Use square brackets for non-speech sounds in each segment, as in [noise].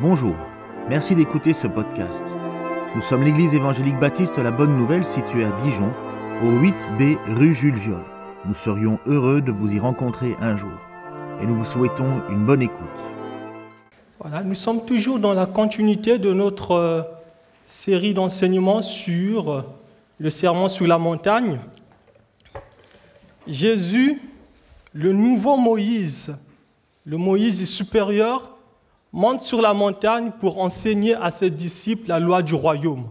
Bonjour, merci d'écouter ce podcast. Nous sommes l'église évangélique baptiste La Bonne Nouvelle située à Dijon, au 8B rue Jules Viol. Nous serions heureux de vous y rencontrer un jour et nous vous souhaitons une bonne écoute. Voilà, nous sommes toujours dans la continuité de notre euh, série d'enseignements sur euh, le serment sous la montagne. Jésus, le nouveau Moïse, le Moïse supérieur, monte sur la montagne pour enseigner à ses disciples la loi du royaume.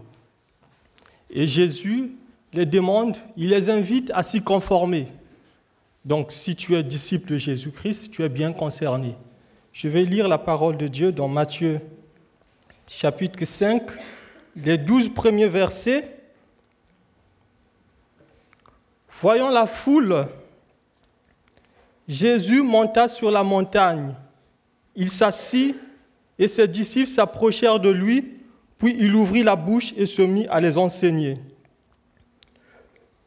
Et Jésus les demande, il les invite à s'y conformer. Donc si tu es disciple de Jésus-Christ, tu es bien concerné. Je vais lire la parole de Dieu dans Matthieu chapitre 5, les douze premiers versets. Voyant la foule, Jésus monta sur la montagne. Il s'assit et ses disciples s'approchèrent de lui, puis il ouvrit la bouche et se mit à les enseigner.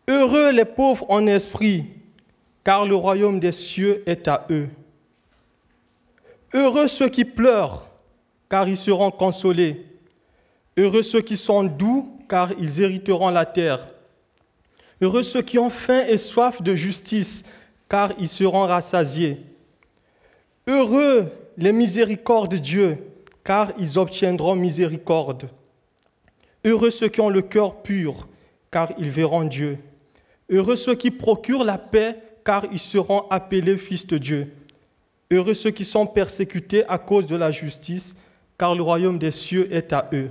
Heureux les pauvres en esprit, car le royaume des cieux est à eux. Heureux ceux qui pleurent, car ils seront consolés. Heureux ceux qui sont doux, car ils hériteront la terre. Heureux ceux qui ont faim et soif de justice, car ils seront rassasiés. Heureux les miséricordes de Dieu, car ils obtiendront miséricorde. Heureux ceux qui ont le cœur pur, car ils verront Dieu. Heureux ceux qui procurent la paix, car ils seront appelés fils de Dieu. Heureux ceux qui sont persécutés à cause de la justice, car le royaume des cieux est à eux.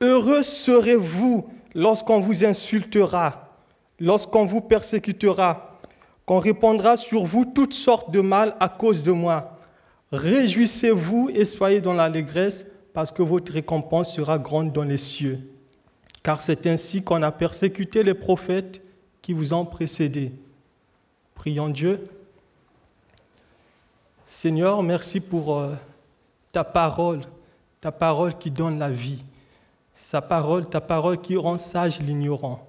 Heureux serez-vous lorsqu'on vous insultera, lorsqu'on vous persécutera, qu'on répandra sur vous toutes sortes de mal à cause de moi. Réjouissez-vous et soyez dans l'allégresse, parce que votre récompense sera grande dans les cieux. Car c'est ainsi qu'on a persécuté les prophètes qui vous ont précédés. Prions Dieu. Seigneur, merci pour euh, ta parole, ta parole qui donne la vie, sa parole, ta parole qui rend sage l'ignorant.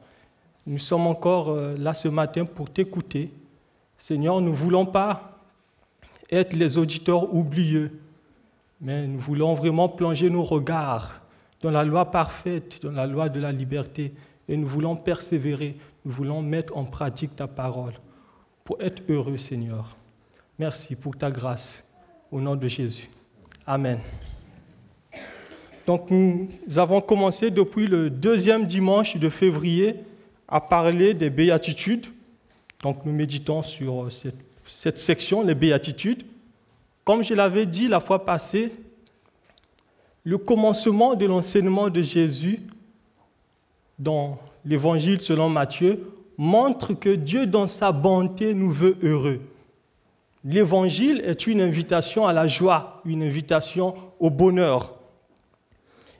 Nous sommes encore euh, là ce matin pour t'écouter. Seigneur, nous ne voulons pas être les auditeurs oublieux, mais nous voulons vraiment plonger nos regards dans la loi parfaite, dans la loi de la liberté, et nous voulons persévérer, nous voulons mettre en pratique ta parole pour être heureux, Seigneur. Merci pour ta grâce, au nom de Jésus. Amen. Donc nous avons commencé depuis le deuxième dimanche de février à parler des béatitudes. Donc nous méditons sur cette cette section, les béatitudes. Comme je l'avais dit la fois passée, le commencement de l'enseignement de Jésus dans l'évangile selon Matthieu montre que Dieu, dans sa bonté, nous veut heureux. L'évangile est une invitation à la joie, une invitation au bonheur.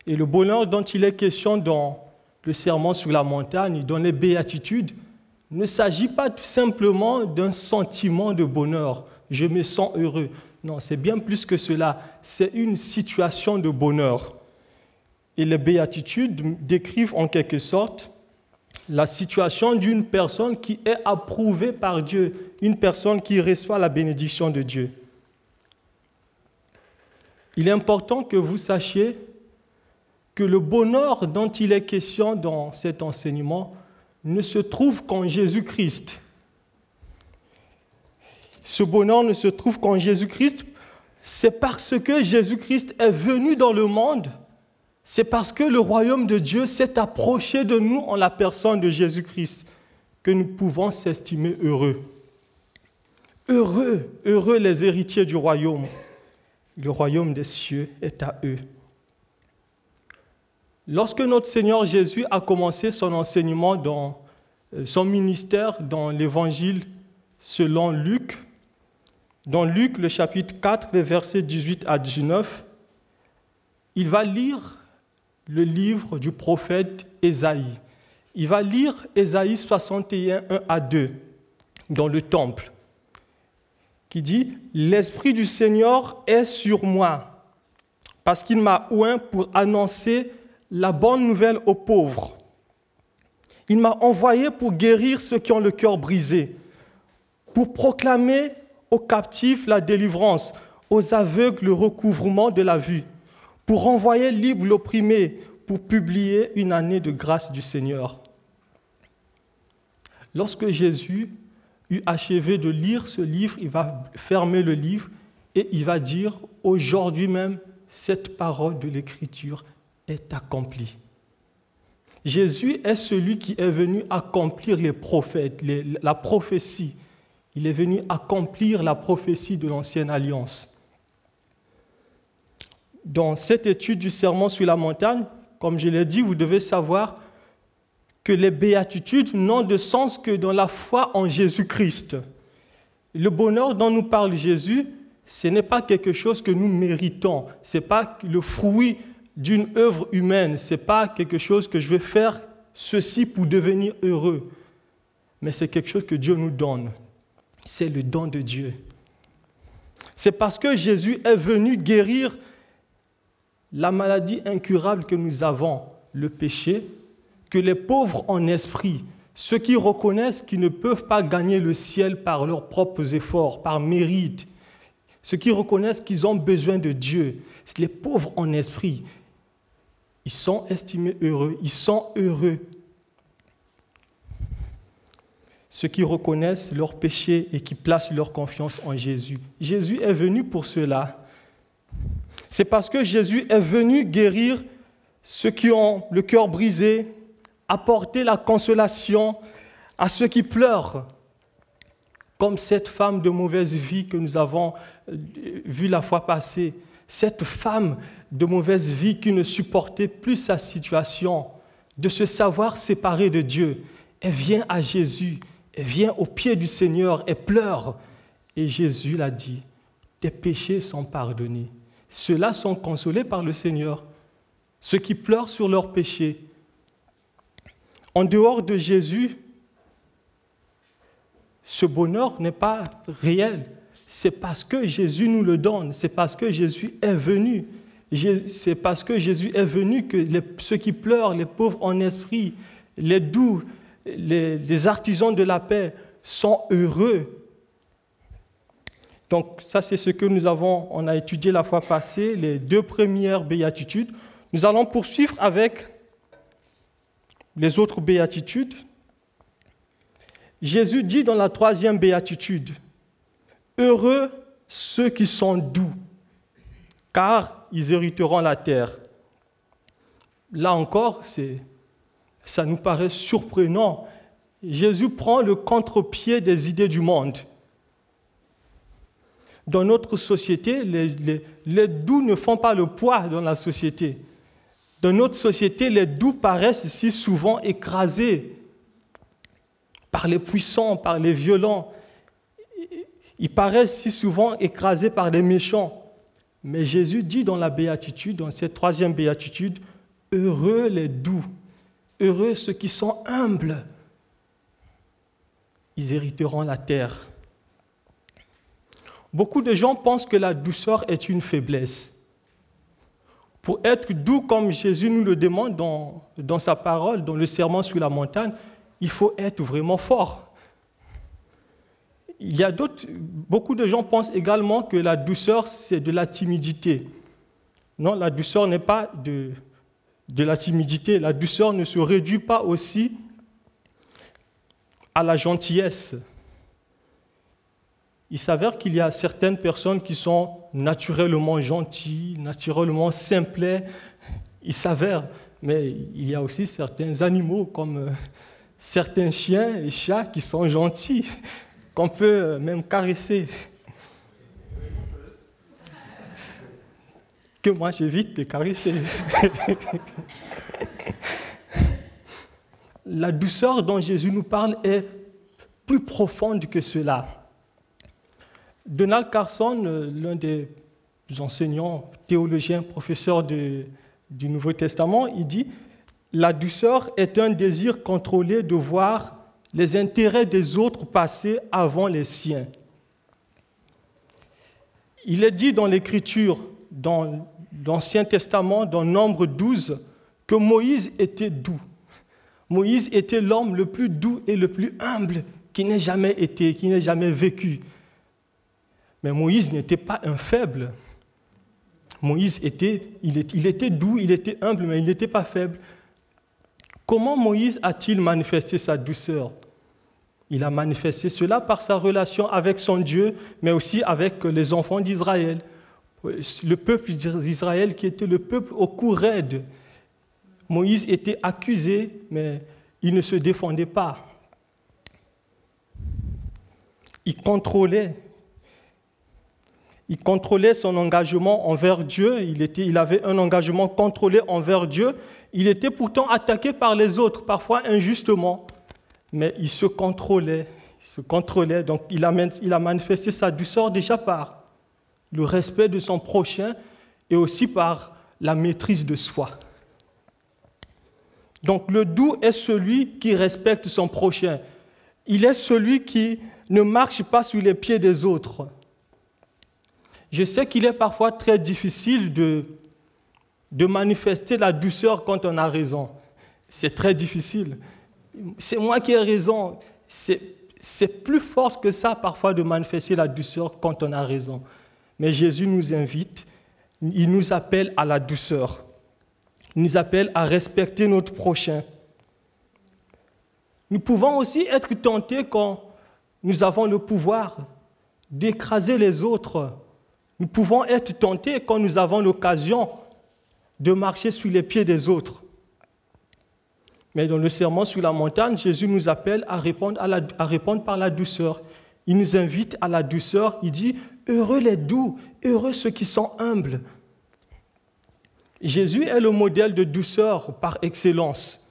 Et le bonheur dont il est question dans le serment sur la montagne, dans les béatitudes, ne s'agit pas tout simplement d'un sentiment de bonheur. Je me sens heureux. Non, c'est bien plus que cela. C'est une situation de bonheur. Et les béatitudes décrivent en quelque sorte la situation d'une personne qui est approuvée par Dieu, une personne qui reçoit la bénédiction de Dieu. Il est important que vous sachiez que le bonheur dont il est question dans cet enseignement ne se trouve qu'en Jésus-Christ. Ce bonheur ne se trouve qu'en Jésus-Christ. C'est parce que Jésus-Christ est venu dans le monde. C'est parce que le royaume de Dieu s'est approché de nous en la personne de Jésus-Christ que nous pouvons s'estimer heureux. Heureux, heureux les héritiers du royaume. Le royaume des cieux est à eux. Lorsque notre Seigneur Jésus a commencé son enseignement dans son ministère dans l'évangile selon Luc, dans Luc le chapitre 4, les versets 18 à 19, il va lire le livre du prophète Ésaïe. Il va lire Ésaïe 61, 1 à 2 dans le temple, qui dit, L'Esprit du Seigneur est sur moi, parce qu'il m'a oint pour annoncer la bonne nouvelle aux pauvres. Il m'a envoyé pour guérir ceux qui ont le cœur brisé, pour proclamer aux captifs la délivrance, aux aveugles le recouvrement de la vue, pour renvoyer libre l'opprimé, pour publier une année de grâce du Seigneur. Lorsque Jésus eut achevé de lire ce livre, il va fermer le livre et il va dire, aujourd'hui même, cette parole de l'Écriture est accomplie. Jésus est celui qui est venu accomplir les prophètes, la prophétie. Il est venu accomplir la prophétie de l'ancienne alliance. Dans cette étude du serment sur la montagne, comme je l'ai dit, vous devez savoir que les béatitudes n'ont de sens que dans la foi en Jésus-Christ. Le bonheur dont nous parle Jésus, ce n'est pas quelque chose que nous méritons, ce n'est pas le fruit d'une œuvre humaine, ce n'est pas quelque chose que je vais faire ceci pour devenir heureux, mais c'est quelque chose que Dieu nous donne. C'est le don de Dieu. C'est parce que Jésus est venu guérir la maladie incurable que nous avons, le péché, que les pauvres en esprit, ceux qui reconnaissent qu'ils ne peuvent pas gagner le ciel par leurs propres efforts, par mérite, ceux qui reconnaissent qu'ils ont besoin de Dieu, les pauvres en esprit, ils sont estimés heureux, ils sont heureux. Ceux qui reconnaissent leurs péchés et qui placent leur confiance en Jésus. Jésus est venu pour cela. C'est parce que Jésus est venu guérir ceux qui ont le cœur brisé, apporter la consolation à ceux qui pleurent, comme cette femme de mauvaise vie que nous avons euh, vue la fois passée, cette femme de mauvaise vie qui ne supportait plus sa situation, de se savoir séparée de Dieu. Elle vient à Jésus, elle vient au pied du Seigneur, elle pleure. Et Jésus l'a dit, tes péchés sont pardonnés. Ceux-là sont consolés par le Seigneur. Ceux qui pleurent sur leurs péchés. En dehors de Jésus, ce bonheur n'est pas réel. C'est parce que Jésus nous le donne. C'est parce que Jésus est venu. C'est parce que Jésus est venu que ceux qui pleurent, les pauvres en esprit, les doux, les artisans de la paix sont heureux donc ça, c'est ce que nous avons, on a étudié la fois passée, les deux premières béatitudes. Nous allons poursuivre avec les autres béatitudes. Jésus dit dans la troisième béatitude, Heureux ceux qui sont doux, car ils hériteront la terre. Là encore, ça nous paraît surprenant. Jésus prend le contre-pied des idées du monde dans notre société, les, doux ne font pas le poids dans la société. Dans notre société, les doux paraissent si souvent écrasés par les puissants, par les violents. Ils paraissent si souvent écrasés par les méchants. Mais Jésus dit dans la béatitude, dans cette troisième béatitude, heureux les doux, heureux ceux qui sont humbles, ils hériteront la terre. Beaucoup de gens pensent que la douceur est une faiblesse. Pour être doux comme Jésus nous le demande dans, dans sa parole, dans le serment sur la montagne, il faut être vraiment fort. Il y a d'autres, beaucoup de gens pensent également que la douceur, c'est de la timidité. Non, la douceur n'est pas de, de la timidité. La douceur ne se réduit pas aussi à la gentillesse il s'avère qu'il y a certaines personnes qui sont naturellement gentilles, naturellement simplées. Il s'avère, mais il y a aussi certains animaux comme euh, certains chiens et chats qui sont gentils, qu'on peut euh, même caresser. Que moi j'évite de caresser. [laughs] La douceur dont Jésus nous parle est plus profonde que cela. Donald Carson, euh, l'un des enseignants théologiens, professeurs du Nouveau Testament, il dit La douceur est un désir contrôlé de voir les intérêts des autres passer avant les siens. Il est dit dans l'Écriture, dans l'Ancien Testament, dans Nombre 12, que Moïse était doux. Moïse était l'homme le plus doux et le plus humble qui n'ait jamais été, qui n'ait jamais vécu. Mais Moïse n'était pas un faible. Moïse était, il, était doux, il était humble, mais il n'était pas faible. Comment Moïse a-t-il manifesté sa douceur? Il a manifesté cela par sa relation avec son Dieu, mais aussi avec les enfants d'Israël. Le peuple d'Israël qui était le peuple au cou raide. Moïse était accusé, mais il ne se défendait pas. Il contrôlait il contrôlait son engagement envers Dieu, il, il avait un engagement contrôlé envers Dieu. Il était pourtant attaqué par les autres, parfois injustement, mais il se contrôlait, il se contrôlait. Donc il a, manifesté sa douceur déjà par le respect de son prochain et aussi par la maîtrise de soi. Donc le doux est celui qui respecte son prochain. Il est celui qui ne marche pas sous les pieds des autres. Je sais qu'il est parfois très difficile de, de manifester la douceur quand on a raison. C'est très difficile. C'est moi qui ai raison. C'est plus fort que ça parfois de manifester la douceur quand on a raison. Mais Jésus nous invite, il nous appelle à la douceur. Il nous appelle à respecter notre prochain. Nous pouvons aussi être tentés quand nous avons le pouvoir d'écraser les autres nous pouvons être tentés quand nous avons l'occasion de marcher sous les pieds des autres. Mais dans le serment sur la montagne, Jésus nous appelle à répondre, par la douceur. Il nous invite à la douceur. Il dit, heureux les doux, heureux ceux qui sont humbles. Jésus est le modèle de douceur par excellence.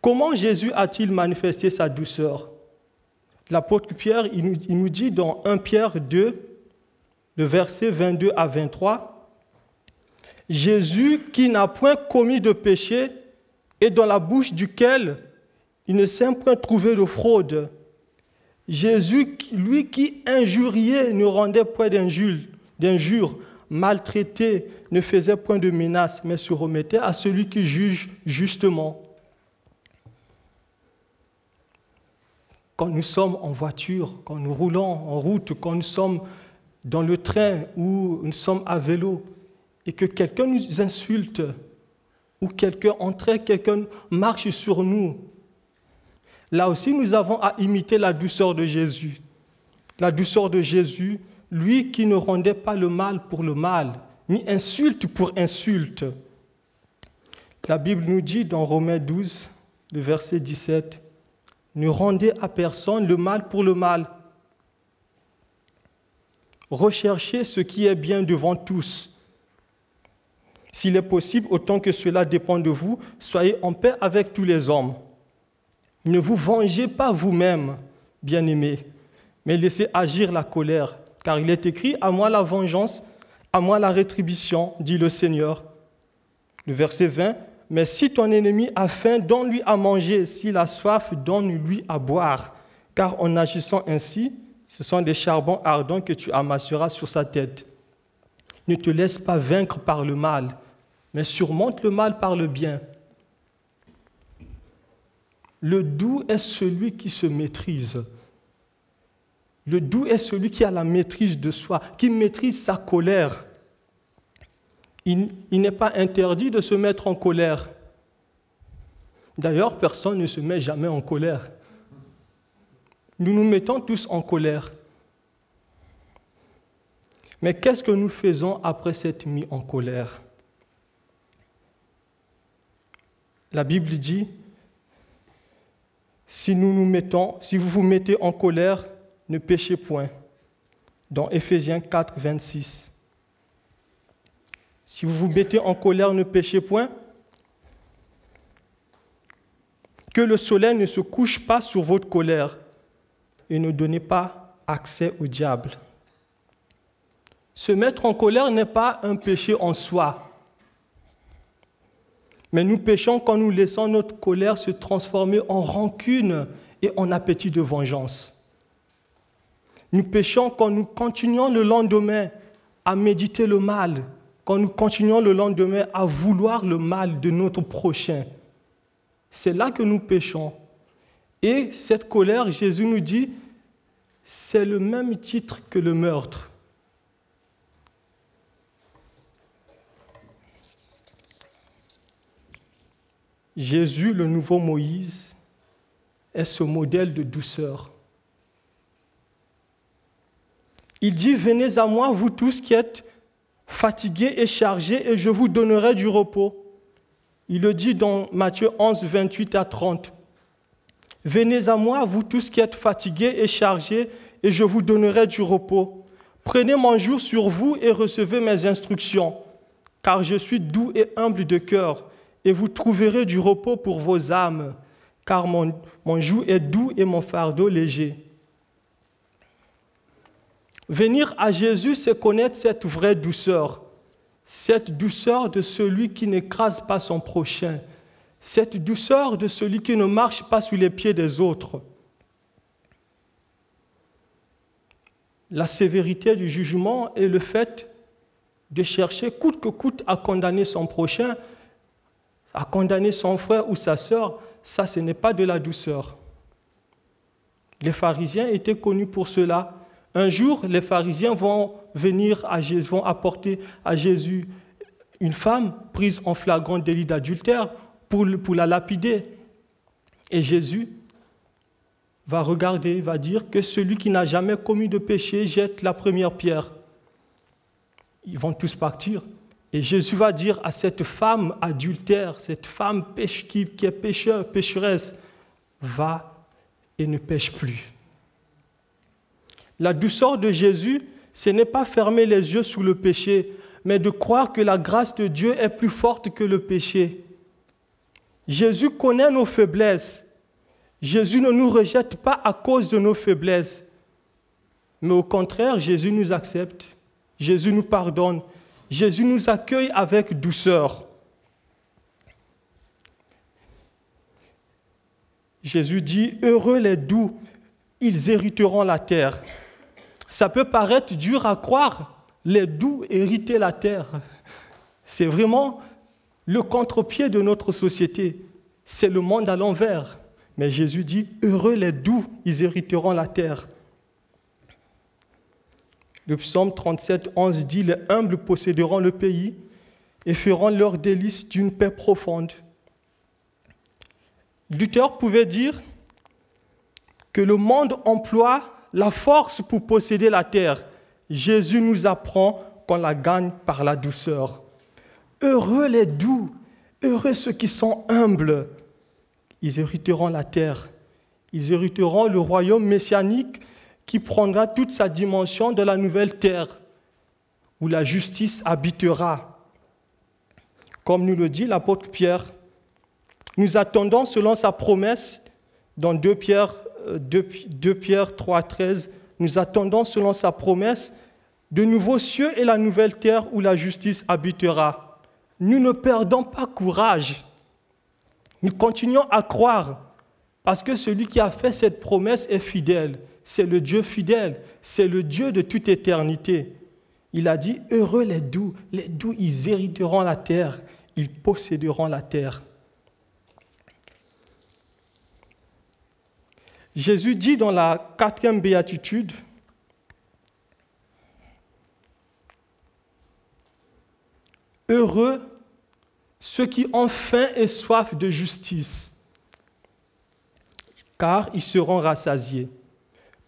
Comment Jésus a-t-il manifesté sa douceur? L'apôtre Pierre, il nous dit dans 1 Pierre 2, le verset 22 à 23, Jésus qui n'a point commis de péché et dans la bouche duquel il ne s'est point trouvé de fraude. Jésus, lui qui injuriait, ne rendait point d'injures, maltraité, ne faisait point de menaces, mais se remettait à celui qui juge justement. Quand nous sommes en voiture, quand nous roulons en route, quand nous sommes dans le train où nous sommes à vélo et que quelqu'un nous insulte ou quelqu'un entre, quelqu'un marche sur nous, là aussi nous avons à imiter la douceur de Jésus. La douceur de Jésus, lui qui ne rendait pas le mal pour le mal, ni insulte pour insulte. La Bible nous dit dans Romains 12, le verset 17, ne rendez à personne le mal pour le mal, Recherchez ce qui est bien devant tous. S'il est possible, autant que cela dépend de vous, soyez en paix avec tous les hommes. Ne vous vengez pas vous-même, bien-aimés, mais laissez agir la colère, car il est écrit, à moi la vengeance, à moi la rétribution, dit le Seigneur. Le verset 20, mais si ton ennemi a faim, donne-lui à manger, s'il a soif, donne-lui à boire, car en agissant ainsi, ce sont des charbons ardents que tu amasseras sur sa tête. Ne te laisse pas vaincre par le mal, mais surmonte le mal par le bien. Le doux est celui qui se maîtrise. Le doux est celui qui a la maîtrise de soi, qui maîtrise sa colère. Il, n'est pas interdit de se mettre en colère. D'ailleurs, personne ne se met jamais en colère nous nous mettons tous en colère. Mais qu'est-ce que nous faisons après cette mis en colère? La Bible dit, si nous nous mettons, si vous vous mettez en colère, ne péchez point. Dans Éphésiens 4, 26. Si vous vous mettez en colère, ne péchez point. Que le soleil ne se couche pas sur votre colère et ne donnez pas accès au diable. Se mettre en colère n'est pas un péché en soi. Mais nous péchons quand nous laissons notre colère se transformer en rancune et en appétit de vengeance. Nous péchons quand nous continuons le lendemain à méditer le mal, quand nous continuons le lendemain à vouloir le mal de notre prochain. C'est là que nous péchons. Et cette colère, Jésus nous dit, c'est le même titre que le meurtre. Jésus, le nouveau Moïse, est ce modèle de douceur. Il dit, venez à moi, vous tous qui êtes fatigués et chargés, et je vous donnerai du repos. Il le dit dans Matthieu 11, 28 à 30. Venez à moi, vous tous qui êtes fatigués et chargés, et je vous donnerai du repos. Prenez mon jour sur vous et recevez mes instructions, car je suis doux et humble de cœur, et vous trouverez du repos pour vos âmes, car mon, joug est doux et mon fardeau léger. Venir à Jésus, c'est connaître cette vraie douceur, cette douceur de celui qui n'écrase pas son prochain, cette douceur de celui qui ne marche pas sous les pieds des autres. La sévérité du jugement est le fait de chercher coûte que coûte à condamner son prochain, à condamner son frère ou sa sœur, ça ce n'est pas de la douceur. Les pharisiens étaient connus pour cela. Un jour, les pharisiens vont venir à Jésus, vont apporter à Jésus une femme prise en flagrant délit d'adultère pour, la lapider. Et Jésus va regarder, va dire que celui qui n'a jamais commis de péché jette la première pierre. Ils vont tous partir. Et Jésus va dire à cette femme adultère, cette femme qui, qui est pécheur, pécheresse, va et ne pêche plus. La douceur de Jésus, ce n'est pas fermer les yeux sur le péché, mais de croire que la grâce de Dieu est plus forte que le péché. Jésus connaît nos faiblesses. Jésus ne nous rejette pas à cause de nos faiblesses, mais au contraire, Jésus nous accepte, Jésus nous pardonne, Jésus nous accueille avec douceur. Jésus dit, Heureux les doux, ils hériteront la terre. Ça peut paraître dur à croire, les doux hériter la terre. C'est vraiment le contre-pied de notre société. C'est le monde à l'envers. Mais Jésus dit, Heureux les doux, ils hériteront la terre. Le psaume 37, 11 dit, Les humbles posséderont le pays et feront leur délice d'une paix profonde. Luther pouvait dire que le monde emploie la force pour posséder la terre. Jésus nous apprend qu'on la gagne par la douceur. Heureux les doux, heureux ceux qui sont humbles. Ils hériteront la terre. Ils hériteront le royaume messianique qui prendra toute sa dimension de la nouvelle terre, où la justice habitera. Comme nous le dit l'apôtre Pierre, nous attendons selon sa promesse dans 2 Pierre, 2, euh, Pierre 3, 13, nous attendons selon sa promesse de nouveaux cieux et la nouvelle terre où la justice habitera. Nous ne perdons pas courage. Nous continuons à croire parce que celui qui a fait cette promesse est fidèle. C'est le Dieu fidèle. C'est le Dieu de toute éternité. Il a dit, heureux les doux. Les doux, ils hériteront la terre. Ils posséderont la terre. Jésus dit dans la quatrième béatitude, Heureux ceux qui ont faim et soif de justice, car ils seront rassasiés.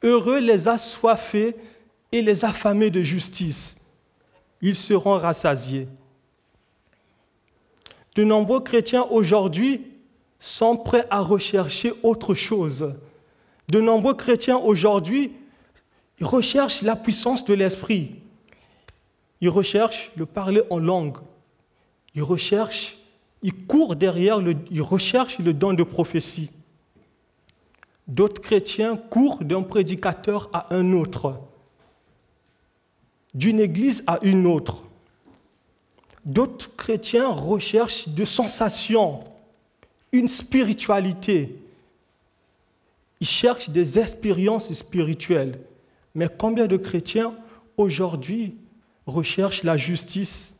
Heureux les assoiffés et les affamés de justice, ils seront rassasiés. De nombreux chrétiens aujourd'hui sont prêts à rechercher autre chose. De nombreux chrétiens aujourd'hui recherchent la puissance de l'esprit. Ils recherchent le parler en langue. Ils recherchent, ils courent derrière, le, ils recherchent le don de prophétie. D'autres chrétiens courent d'un prédicateur à un autre, d'une église à une autre. D'autres chrétiens recherchent de sensations, une spiritualité. Ils cherchent des expériences spirituelles. Mais combien de chrétiens aujourd'hui recherchent la justice?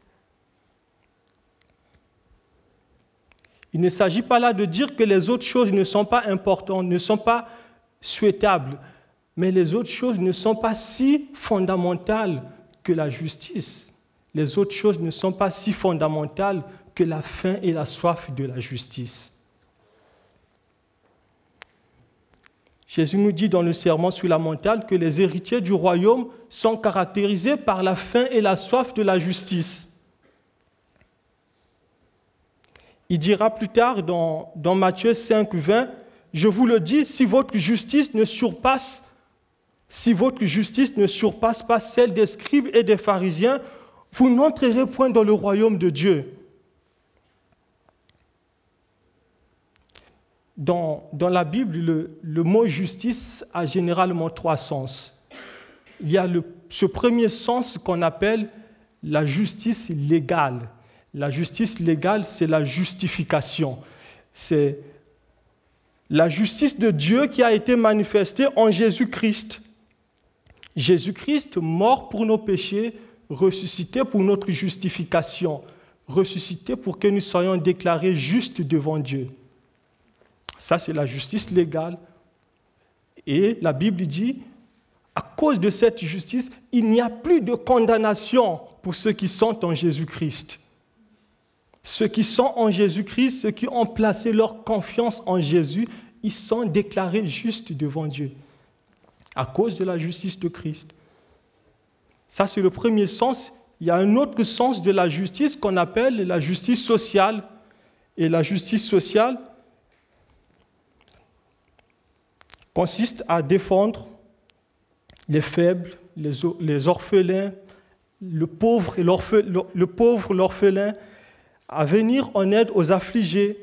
Il ne s'agit pas là de dire que les autres choses ne sont pas importantes, ne sont pas souhaitables. mais les autres choses ne sont pas si fondamentales que la justice. Les autres choses ne sont pas si fondamentales que la faim et la soif de la justice. Jésus nous dit dans le serment sur la montagne que les héritiers du royaume sont caractérisés par la faim et la soif de la justice. Il dira plus tard dans, dans Matthieu 5, 20, Je vous le dis, si votre justice ne surpasse, si votre justice ne surpasse pas celle des scribes et des pharisiens, vous n'entrerez point dans le royaume de Dieu. Dans, la Bible, le, mot justice a généralement trois sens. Il y a ce premier sens qu'on appelle la justice légale. La justice légale, c'est la justification. C'est la justice de Dieu qui a été manifestée en Jésus-Christ. Jésus-Christ, mort pour nos péchés, ressuscité pour notre justification, ressuscité pour que nous soyons déclarés justes devant Dieu. Ça, c'est la justice légale. Et la Bible dit, à cause de cette justice, il n'y a plus de condamnation pour ceux qui sont en Jésus-Christ. Ceux qui sont en Jésus-Christ, ceux qui ont placé leur confiance en Jésus, ils sont déclarés justes devant Dieu à cause de la justice de Christ. Ça, c'est le premier sens. Il y a un autre sens de la justice qu'on appelle la justice sociale. Et la justice sociale, consiste à défendre les faibles, les, orphelins, le pauvre et l'orphelin, à venir en aide aux affligés.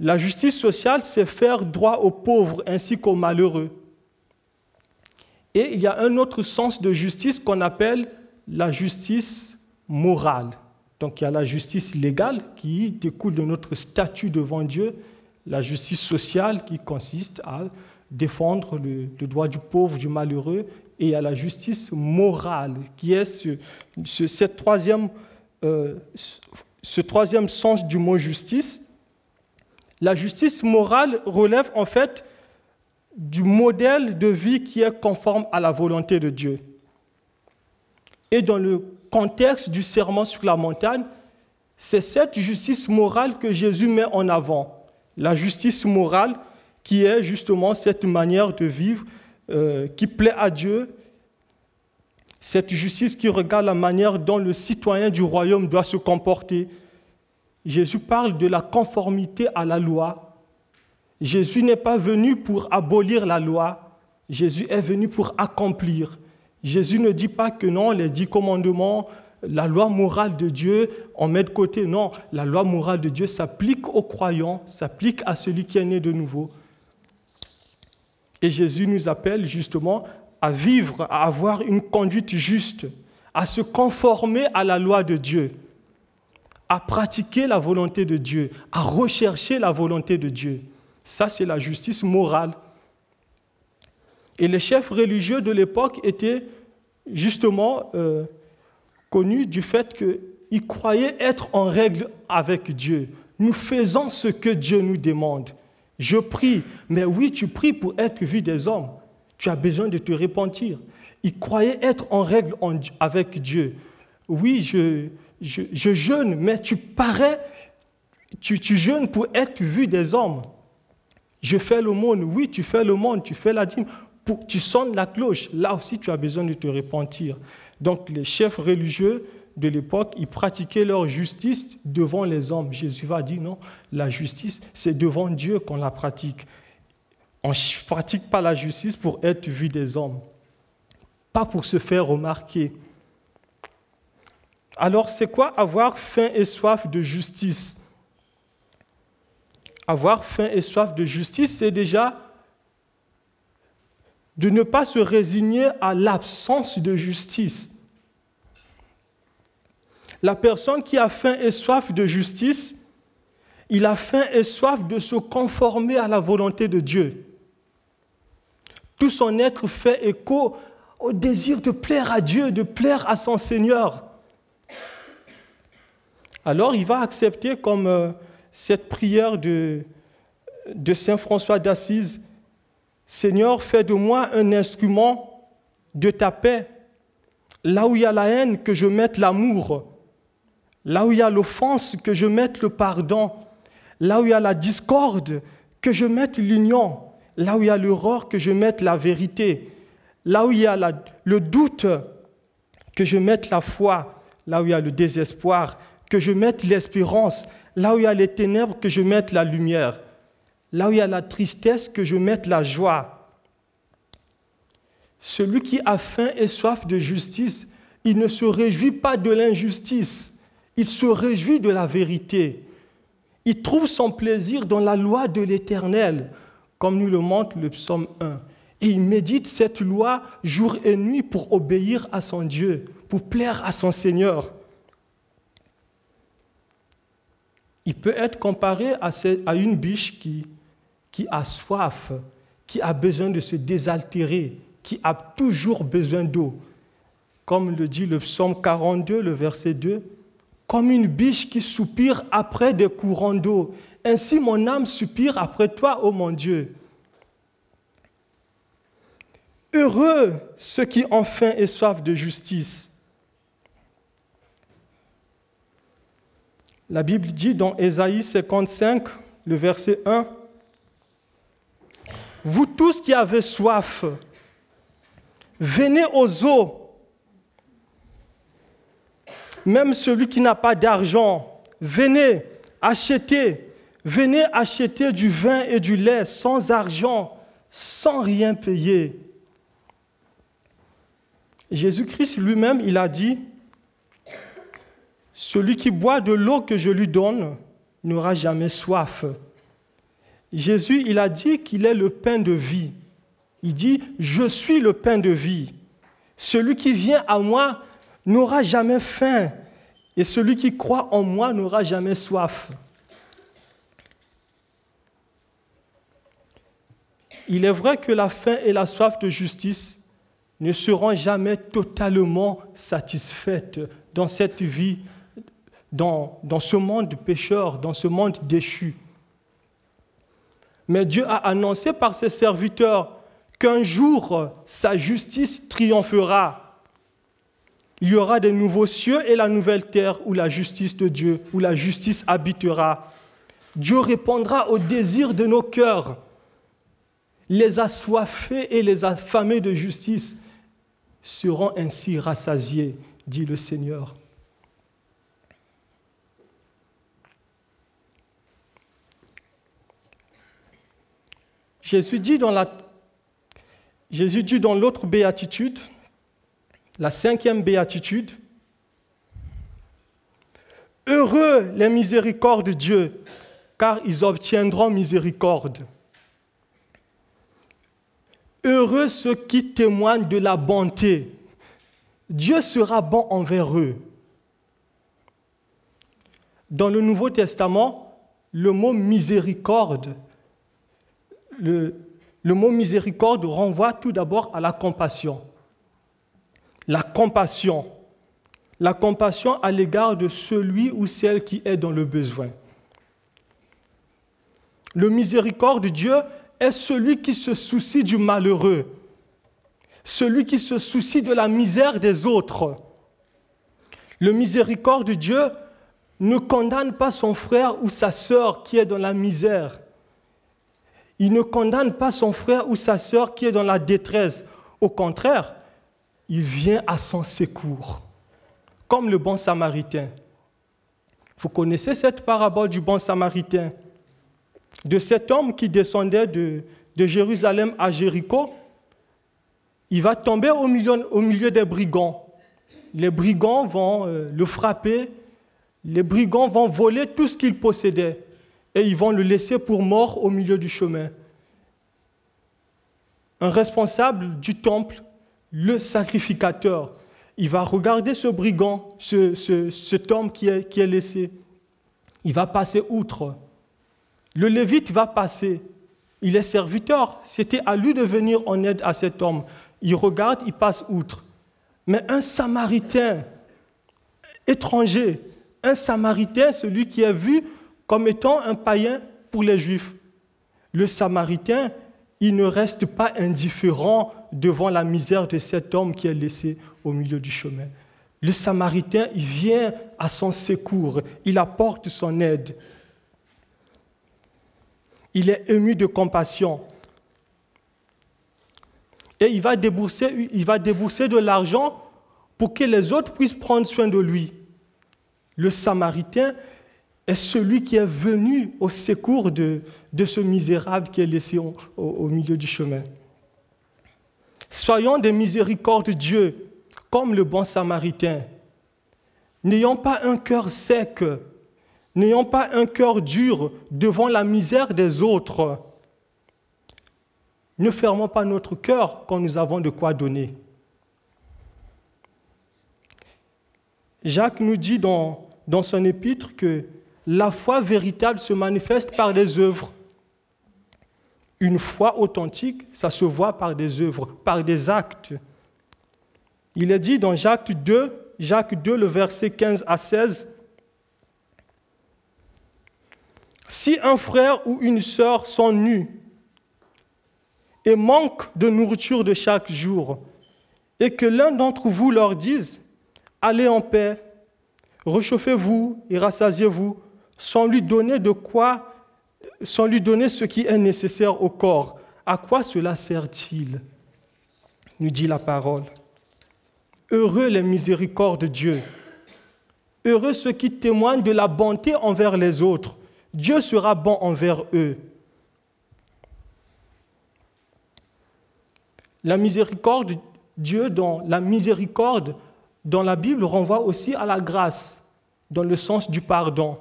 La justice sociale, c'est faire droit aux pauvres ainsi qu'aux malheureux. Et il y a un autre sens de justice qu'on appelle la justice morale. Donc il y a la justice légale qui découle de notre statut devant Dieu, la justice sociale qui consiste à défendre le, droit du pauvre, du malheureux, et à la justice morale, qui est ce, cette troisième, euh, ce troisième sens du mot justice. La justice morale relève en fait du modèle de vie qui est conforme à la volonté de Dieu. Et dans le contexte du serment sur la montagne, c'est cette justice morale que Jésus met en avant. La justice morale qui est justement cette manière de vivre euh, qui plaît à Dieu, cette justice qui regarde la manière dont le citoyen du royaume doit se comporter. Jésus parle de la conformité à la loi. Jésus n'est pas venu pour abolir la loi, Jésus est venu pour accomplir. Jésus ne dit pas que non, les dix commandements, la loi morale de Dieu, on met de côté. Non, la loi morale de Dieu s'applique aux croyants, s'applique à celui qui est né de nouveau. Et Jésus nous appelle justement à vivre, à avoir une conduite juste, à se conformer à la loi de Dieu, à pratiquer la volonté de Dieu, à rechercher la volonté de Dieu. Ça, c'est la justice morale. Et les chefs religieux de l'époque étaient justement euh, connus du fait qu'ils croyaient être en règle avec Dieu. Nous faisons ce que Dieu nous demande. Je prie. Mais oui, tu pries pour être vu des hommes. Tu as besoin de te repentir. Il croyait être en règle avec Dieu. Oui, je, je, jeûne, mais tu parais, tu, tu jeûnes pour être vu des hommes. Je fais le monde. Oui, tu fais le monde, tu fais la dîme. Tu sonnes la cloche. Là aussi, tu as besoin de te repentir. Donc, les chefs religieux de l'époque, ils pratiquaient leur justice devant les hommes. Jésus va dire non, la justice, c'est devant Dieu qu'on la pratique. On ne pratique pas la justice pour être vu des hommes, pas pour se faire remarquer. Alors, c'est quoi avoir faim et soif de justice? Avoir faim et soif de justice, c'est déjà de ne pas se résigner à l'absence de justice. La personne qui a faim et soif de justice, il a faim et soif de se conformer à la volonté de Dieu. Tout son être fait écho au désir de plaire à Dieu, de plaire à son Seigneur. Alors il va accepter comme euh, cette prière de, de Saint François d'Assise, Seigneur, fais de moi un instrument de ta paix. Là où il y a la haine, que je mette l'amour. Là où il y a l'offense, que je mette le pardon. Là où il y a la discorde, que je mette l'union. Là où il y a l'erreur, que je mette la vérité. Là où il y a le doute, que je mette la foi. Là où il y a le désespoir, que je mette l'espérance. Là où il y a les ténèbres, que je mette la lumière. Là où il y a la tristesse, que je mette la joie. Celui qui a faim et soif de justice, il ne se réjouit pas de l'injustice, il se réjouit de la vérité. Il trouve son plaisir dans la loi de l'Éternel, comme nous le montre le psaume 1. Et il médite cette loi jour et nuit pour obéir à son Dieu, pour plaire à son Seigneur. Il peut être comparé à une biche qui, a soif, qui a besoin de se désaltérer, qui a toujours besoin d'eau. Comme le dit le psaume 42, le verset 2, comme une biche qui soupire après des courants d'eau. Ainsi mon âme soupire après toi, ô mon Dieu. Heureux ceux qui ont faim et soif de justice. La Bible dit dans Ésaïe 55, le verset 1, Vous tous qui avez soif, Venez aux eaux. Même celui qui n'a pas d'argent, venez acheter. Venez acheter du vin et du lait sans argent, sans rien payer. Jésus-Christ lui-même, il a dit, celui qui boit de l'eau que je lui donne n'aura jamais soif. Jésus, il a dit qu'il est le pain de vie. Il dit, je suis le pain de vie. Celui qui vient à moi n'aura jamais faim, et celui qui croit en moi n'aura jamais soif. Il est vrai que la faim et la soif de justice ne seront jamais totalement satisfaites dans cette vie, dans, ce monde pécheur, dans ce monde déchu. Mais Dieu a annoncé par ses serviteurs qu'un jour sa justice triomphera. Il y aura des nouveaux cieux et la nouvelle terre où la justice de Dieu, où la justice habitera. Dieu répondra aux désirs de nos cœurs. Les assoiffés et les affamés de justice seront ainsi rassasiés, dit le Seigneur. Jésus dit dans l'autre béatitude, la cinquième béatitude, Heureux les miséricordes de Dieu, car ils obtiendront miséricorde. Heureux ceux qui témoignent de la bonté. Dieu sera bon envers eux. Dans le Nouveau Testament, le mot miséricorde, renvoie tout d'abord à la compassion. La compassion. La compassion à l'égard de celui ou celle qui est dans le besoin. Le miséricorde de Dieu est celui qui se soucie du malheureux, celui qui se soucie de la misère des autres. Le miséricorde de Dieu ne condamne pas son frère ou sa sœur qui est dans la misère. Il ne condamne pas son frère ou sa sœur qui est dans la détresse. Au contraire, il vient à son secours, comme le bon samaritain. Vous connaissez cette parabole du bon samaritain, de cet homme qui descendait de, Jérusalem à Jéricho. Il va tomber au milieu, des brigands. Les brigands vont euh, le frapper, les brigands vont voler tout ce qu'il possédait et ils vont le laisser pour mort au milieu du chemin. Un responsable du temple, le sacrificateur, il va regarder ce brigand, ce, cet homme qui est laissé. Il va passer outre. Le lévite va passer. Il est serviteur. C'était à lui de venir en aide à cet homme. Il regarde, il passe outre. Mais un samaritain étranger, un samaritain, celui qui est vu comme étant un païen pour les Juifs. Le Samaritain, il ne reste pas indifférent devant la misère de cet homme qui est laissé au milieu du chemin. Le Samaritain, il vient à son secours, il apporte son aide. Il est ému de compassion. Et il va débourser, de l'argent pour que les autres puissent prendre soin de lui. Le Samaritain est celui qui est venu au secours de, ce misérable qui est laissé au, au milieu du chemin. Soyons des miséricordes de Dieu, comme le bon Samaritain. N'ayons pas un cœur sec, n'ayons pas un cœur dur devant la misère des autres. Ne fermons pas notre cœur quand nous avons de quoi donner. Jacques nous dit dans, son épître que la foi véritable se manifeste par des œuvres. Une foi authentique, ça se voit par des œuvres, par des actes. Il est dit dans Jacques 2, Jacques 2, le verset 15 à 16, Si un frère ou une sœur sont nus et manquent de nourriture de chaque jour, et que l'un d'entre vous leur dise, Allez en paix, réchauffez-vous et rassasiez-vous, sans lui donner de quoi, sans lui donner ce qui est nécessaire au corps. À quoi cela sert-il? Nous dit la parole. Heureux les miséricordes de Dieu. Heureux ceux qui témoignent de la bonté envers les autres. Dieu sera bon envers eux. La miséricorde de Dieu dans la miséricorde dans la Bible renvoie aussi à la grâce, dans le sens du pardon.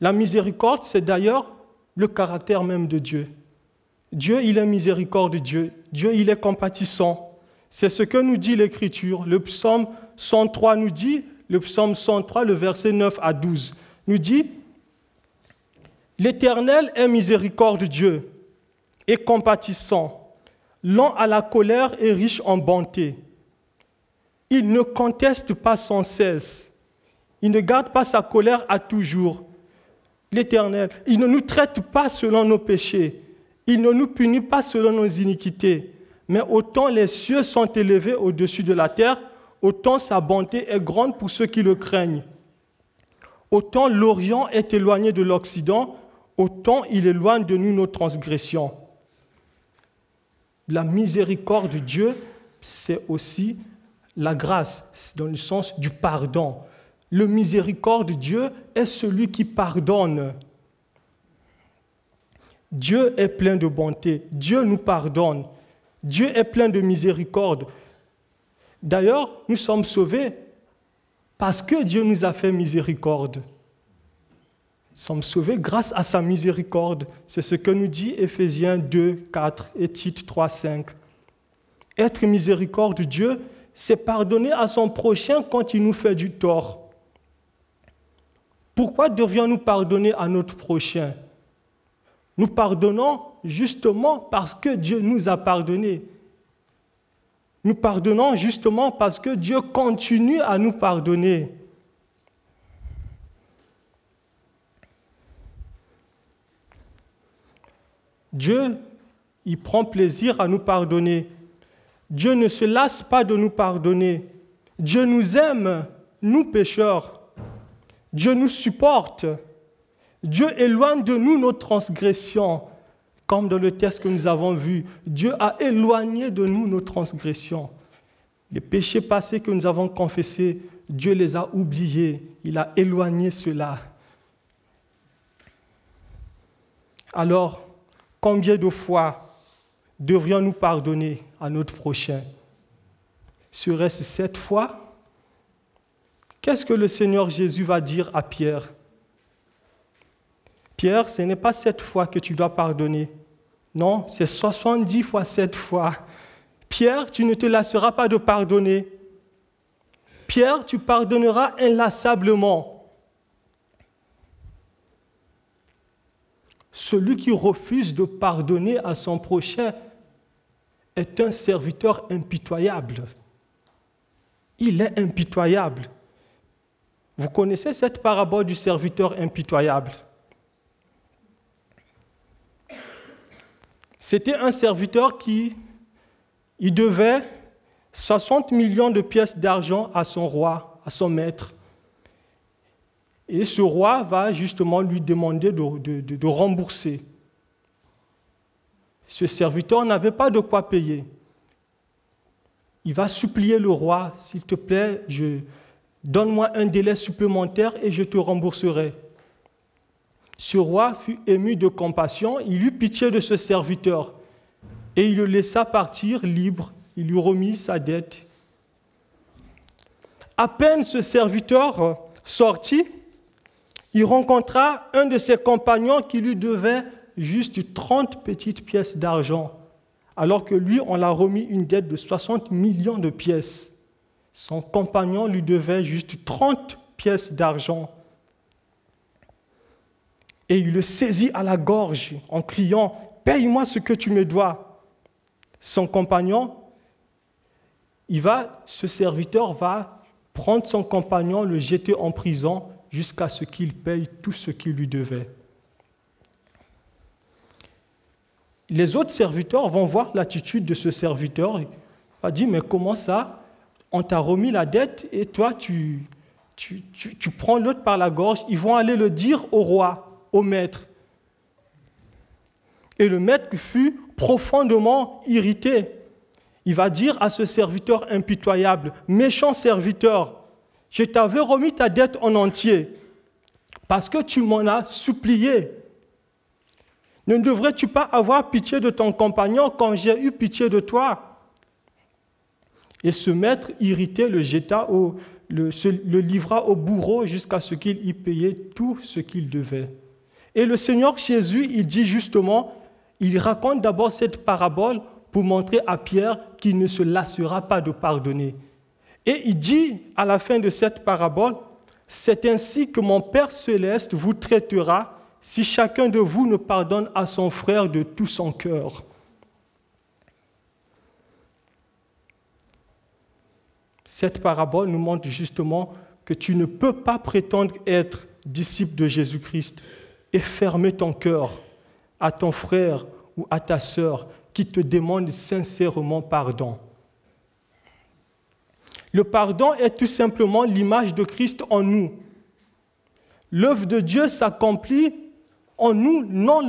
La miséricorde, c'est d'ailleurs le caractère même de Dieu. Dieu, il est miséricorde Dieu. Dieu, il est compatissant. C'est ce que nous dit l'Écriture. Le psaume 103 nous dit, le psaume 103, le verset 9 à 12, nous dit, L'Éternel est miséricorde Dieu et compatissant, lent à la colère et riche en bonté. Il ne conteste pas sans cesse. Il ne garde pas sa colère à toujours. L'Éternel, il ne nous traite pas selon nos péchés. Il ne nous punit pas selon nos iniquités. Mais autant les cieux sont élevés au-dessus de la terre, autant sa bonté est grande pour ceux qui le craignent. Autant l'Orient est éloigné de l'Occident, autant il éloigne de nous nos transgressions. La miséricorde de Dieu, c'est aussi la grâce, dans le sens du pardon. Le miséricorde de Dieu est celui qui pardonne. Dieu est plein de bonté. Dieu nous pardonne. Dieu est plein de miséricorde. D'ailleurs, nous sommes sauvés parce que Dieu nous a fait miséricorde. Sommes sauvés grâce à sa miséricorde. C'est ce que nous dit Éphésiens 2, 4 et Tite 3, 5. Être miséricorde de Dieu, c'est pardonner à son prochain quand il nous fait du tort. Pourquoi devrions-nous pardonner à notre prochain? Nous pardonnons justement parce que Dieu nous a pardonné. Nous pardonnons justement parce que Dieu continue à nous pardonner. Dieu, il prend plaisir à nous pardonner. Dieu ne se lasse pas de nous pardonner. Dieu nous aime, nous pécheurs. Dieu nous supporte. Dieu éloigne de nous nos transgressions. Comme dans le texte que nous avons vu, Dieu a éloigné de nous nos transgressions. Les péchés passés que nous avons confessés, Dieu les a oubliés. Il a éloigné cela. Alors, combien de fois devrions-nous pardonner à notre prochain? Serait-ce sept fois? Qu'est-ce que le Seigneur Jésus va dire à Pierre? Pierre, ce n'est pas sept fois que tu dois pardonner. Non, c'est 70 fois sept fois. Pierre, tu ne te lasseras pas de pardonner. Pierre, tu pardonneras inlassablement. Celui qui refuse de pardonner à son prochain est un serviteur impitoyable. Il est impitoyable. Vous connaissez cette parabole du serviteur impitoyable? C'était un serviteur qui il devait 60 millions de pièces d'argent à son roi, à son maître. Et ce roi va justement lui demander de, rembourser. Ce serviteur n'avait pas de quoi payer. Il va supplier le roi, s'il te plaît, donne-moi un délai supplémentaire et je te rembourserai. Ce roi fut ému de compassion, il eut pitié de ce serviteur et il le laissa partir libre, il lui remit sa dette. À peine ce serviteur sorti, il rencontra un de ses compagnons qui lui devait juste 30 petites pièces d'argent, alors que lui, on l'a remis une dette de 60 millions de pièces. Son compagnon lui devait juste 30 pièces d'argent. Et il le saisit à la gorge en criant, Paye-moi ce que tu me dois. Son compagnon, il va, ce serviteur va prendre son compagnon, le jeter en prison jusqu'à ce qu'il paye tout ce qu'il lui devait. Les autres serviteurs vont voir l'attitude de ce serviteur. Il va dire, mais comment ça? On t'a remis la dette et toi, tu, tu, prends l'autre par la gorge. Ils vont aller le dire au roi au maître. Et le maître fut profondément irrité. Il va dire à ce serviteur impitoyable, méchant serviteur, je t'avais remis ta dette en entier parce que tu m'en as supplié. Ne devrais-tu pas avoir pitié de ton compagnon quand j'ai eu pitié de toi? Et ce maître irrité le jeta au, le, livra au bourreau jusqu'à ce qu'il y payait tout ce qu'il devait. Et le Seigneur Jésus, il dit justement, il raconte d'abord cette parabole pour montrer à Pierre qu'il ne se lassera pas de pardonner. Et il dit à la fin de cette parabole, c'est ainsi que mon Père céleste vous traitera si chacun de vous ne pardonne à son frère de tout son cœur. Cette parabole nous montre justement que tu ne peux pas prétendre être disciple de Jésus-Christ et fermer ton cœur à ton frère ou à ta sœur qui te demande sincèrement pardon. Le pardon est tout simplement l'image de Christ en nous. L'œuvre de Dieu s'accomplit en nous, non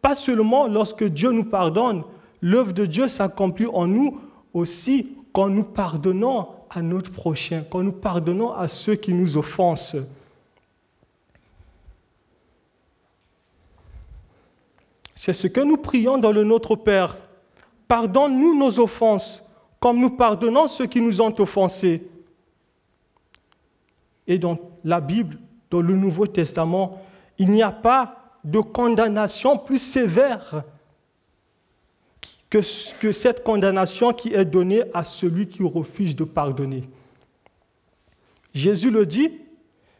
pas seulement lorsque Dieu nous pardonne, l'œuvre de Dieu s'accomplit en nous aussi quand nous pardonnons à notre prochain, quand nous pardonnons à ceux qui nous offensent. C'est ce que nous prions dans le Notre Père. Pardonne-nous nos offenses, comme nous pardonnons ceux qui nous ont offensés. Et dans la Bible, dans le Nouveau Testament, il n'y a pas de condamnation plus sévère que, cette condamnation qui est donnée à celui qui refuse de pardonner. Jésus le dit,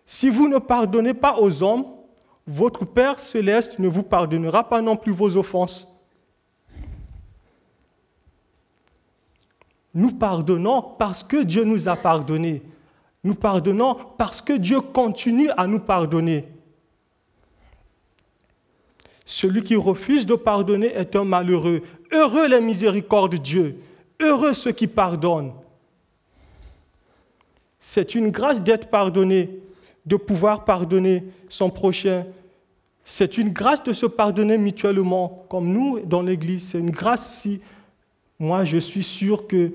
si vous ne pardonnez pas aux hommes, votre Père céleste ne vous pardonnera pas non plus vos offenses. Nous pardonnons parce que Dieu nous a pardonné. Nous pardonnons parce que Dieu continue à nous pardonner. Celui qui refuse de pardonner est un malheureux. Heureux les miséricordes de Dieu. Heureux ceux qui pardonnent. C'est une grâce d'être pardonné de pouvoir pardonner son prochain. C'est une grâce de se pardonner mutuellement, comme nous dans l'Église. C'est une grâce si moi je suis sûr que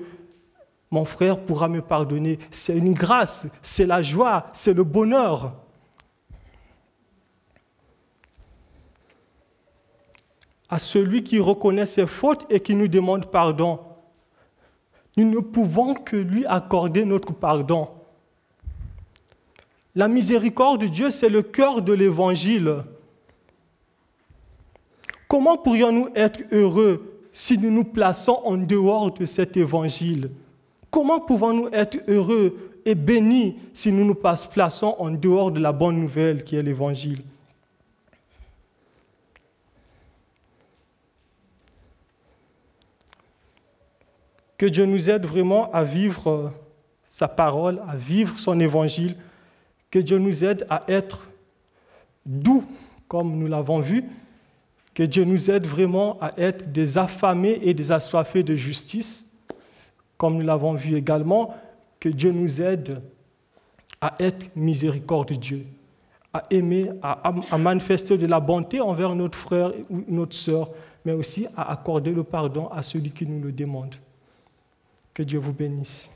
mon frère pourra me pardonner. C'est une grâce, c'est la joie, c'est le bonheur. À celui qui reconnaît ses fautes et qui nous demande pardon, nous ne pouvons que lui accorder notre pardon. La miséricorde de Dieu, c'est le cœur de l'Évangile. Comment pourrions-nous être heureux si nous nous plaçons en dehors de cet Évangile Comment pouvons-nous être heureux et bénis si nous nous plaçons en dehors de la bonne nouvelle qui est l'Évangile? Que Dieu nous aide vraiment à vivre sa parole, à vivre son évangile. Que Dieu nous aide à être doux, comme nous l'avons vu, Que Dieu nous aide vraiment à être des affamés et des assoiffés de justice, comme nous l'avons vu également, que Dieu nous aide à être miséricordieux, à aimer, à, à, manifester de la bonté envers notre frère ou notre sœur, mais aussi à accorder le pardon à celui qui nous le demande. Que Dieu vous bénisse.